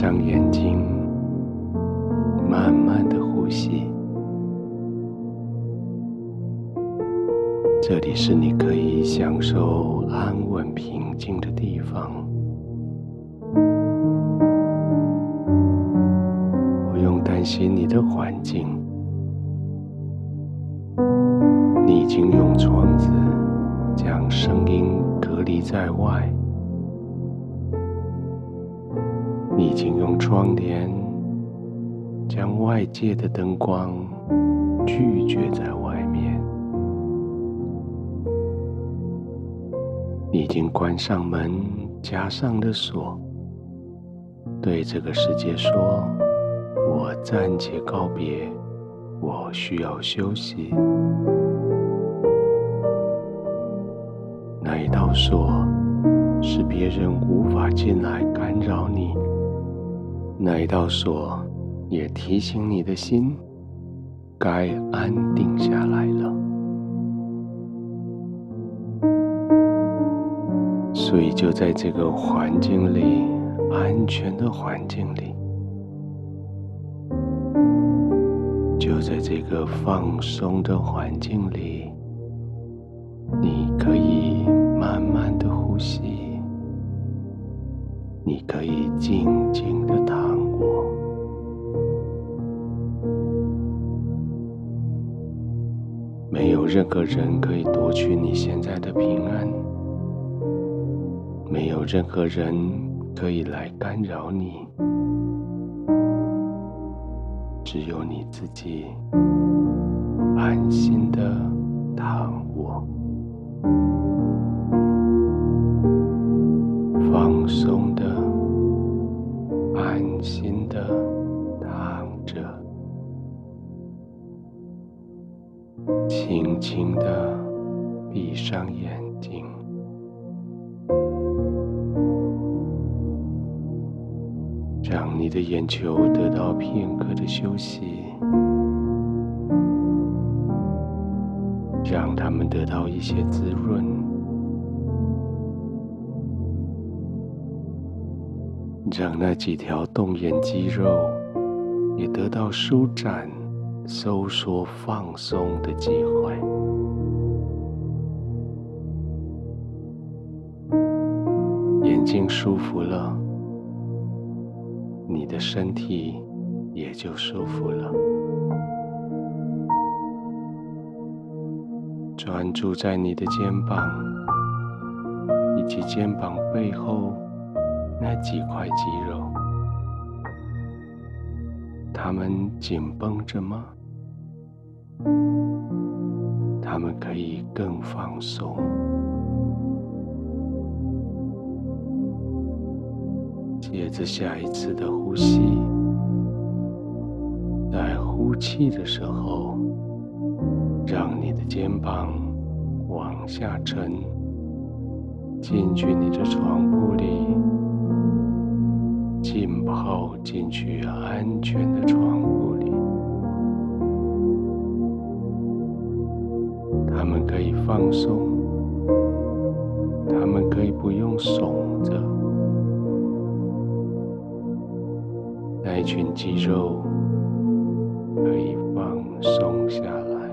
上眼睛，慢慢的呼吸。这里是你可以享受安稳平静的地方，不用担心你的环境。你已经用窗子将声音隔离在外，你已经用窗帘将外界的灯光拒绝在外面。你已经关上门，加上了锁，对这个世界说：“我暂且告别，我需要休息。”那一道锁是别人无法进来干扰你，那一道锁也提醒你的心该安定下来了。所以，就在这个环境里，安全的环境里，就在这个放松的环境里，任何人可以夺取你现在的平安。没有任何人可以来干扰你，只有你自己安心的躺卧，放松的、安心轻轻的闭上眼睛。让你的眼球得到片刻的休息，让它们得到一些滋润，让那几条动眼肌肉也得到舒展、收缩、放松的机会。眼睛舒服了。你的身体也就舒服了。专注在你的肩膀以及肩膀背后那几块肌肉，它们紧绷着吗？我们可以更放松。接着下一次的呼吸，在呼气的时候，让你的肩膀往下沉，进去你的床铺里，浸泡进去安全的床铺放松，他们可以不用耸着。那群肌肉可以放松下来，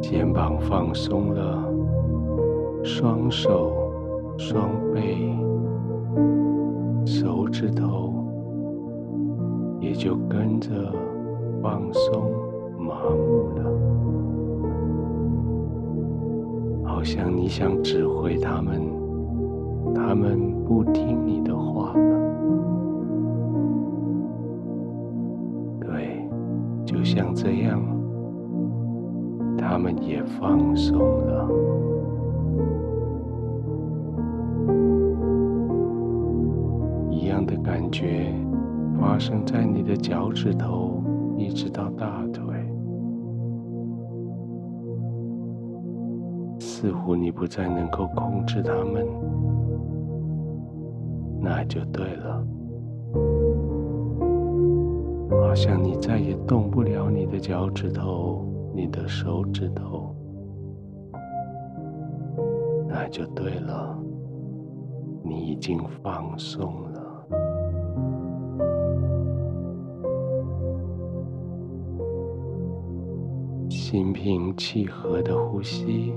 肩膀放松了，双手、双背、手指头也就跟着放松、麻木了，好像你想指挥他们。他们不听你的话了，对，就像这样，他们也放松了。一样的感觉发生在你的脚趾头，一直到大腿，似乎你不再能够控制它们。那就对了，好像你再也动不了你的脚趾头、你的手指头，那就对了，你已经放松了，心平气和的呼吸，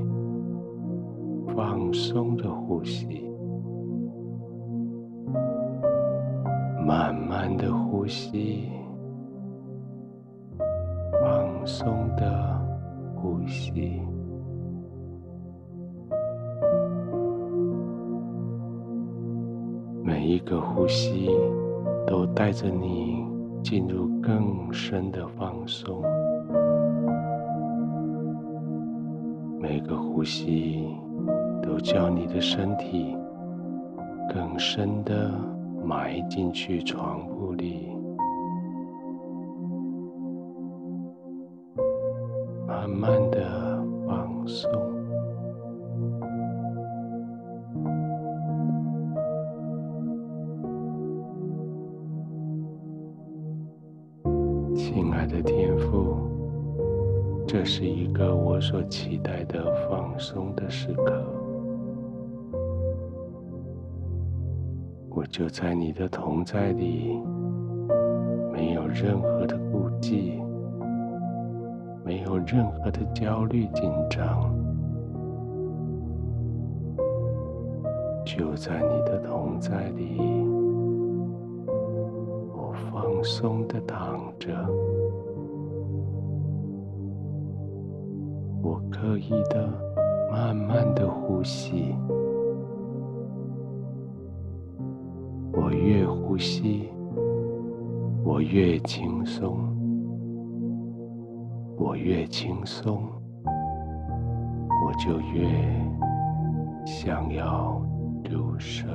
放松的呼吸，慢慢的呼吸，放松的呼吸。每一个呼吸都带着你进入更深的放松，每个呼吸都叫你的身体更深的埋进去床铺里，慢慢的放松。亲爱的天父，这是一个我所期待的放松的时刻。就在你的同在里，没有任何的顾忌，没有任何的焦虑紧张，就在你的同在里。我放松的躺着，我刻意的慢慢的呼吸，越呼吸，我越轻松，我越轻松，我就越想要入睡。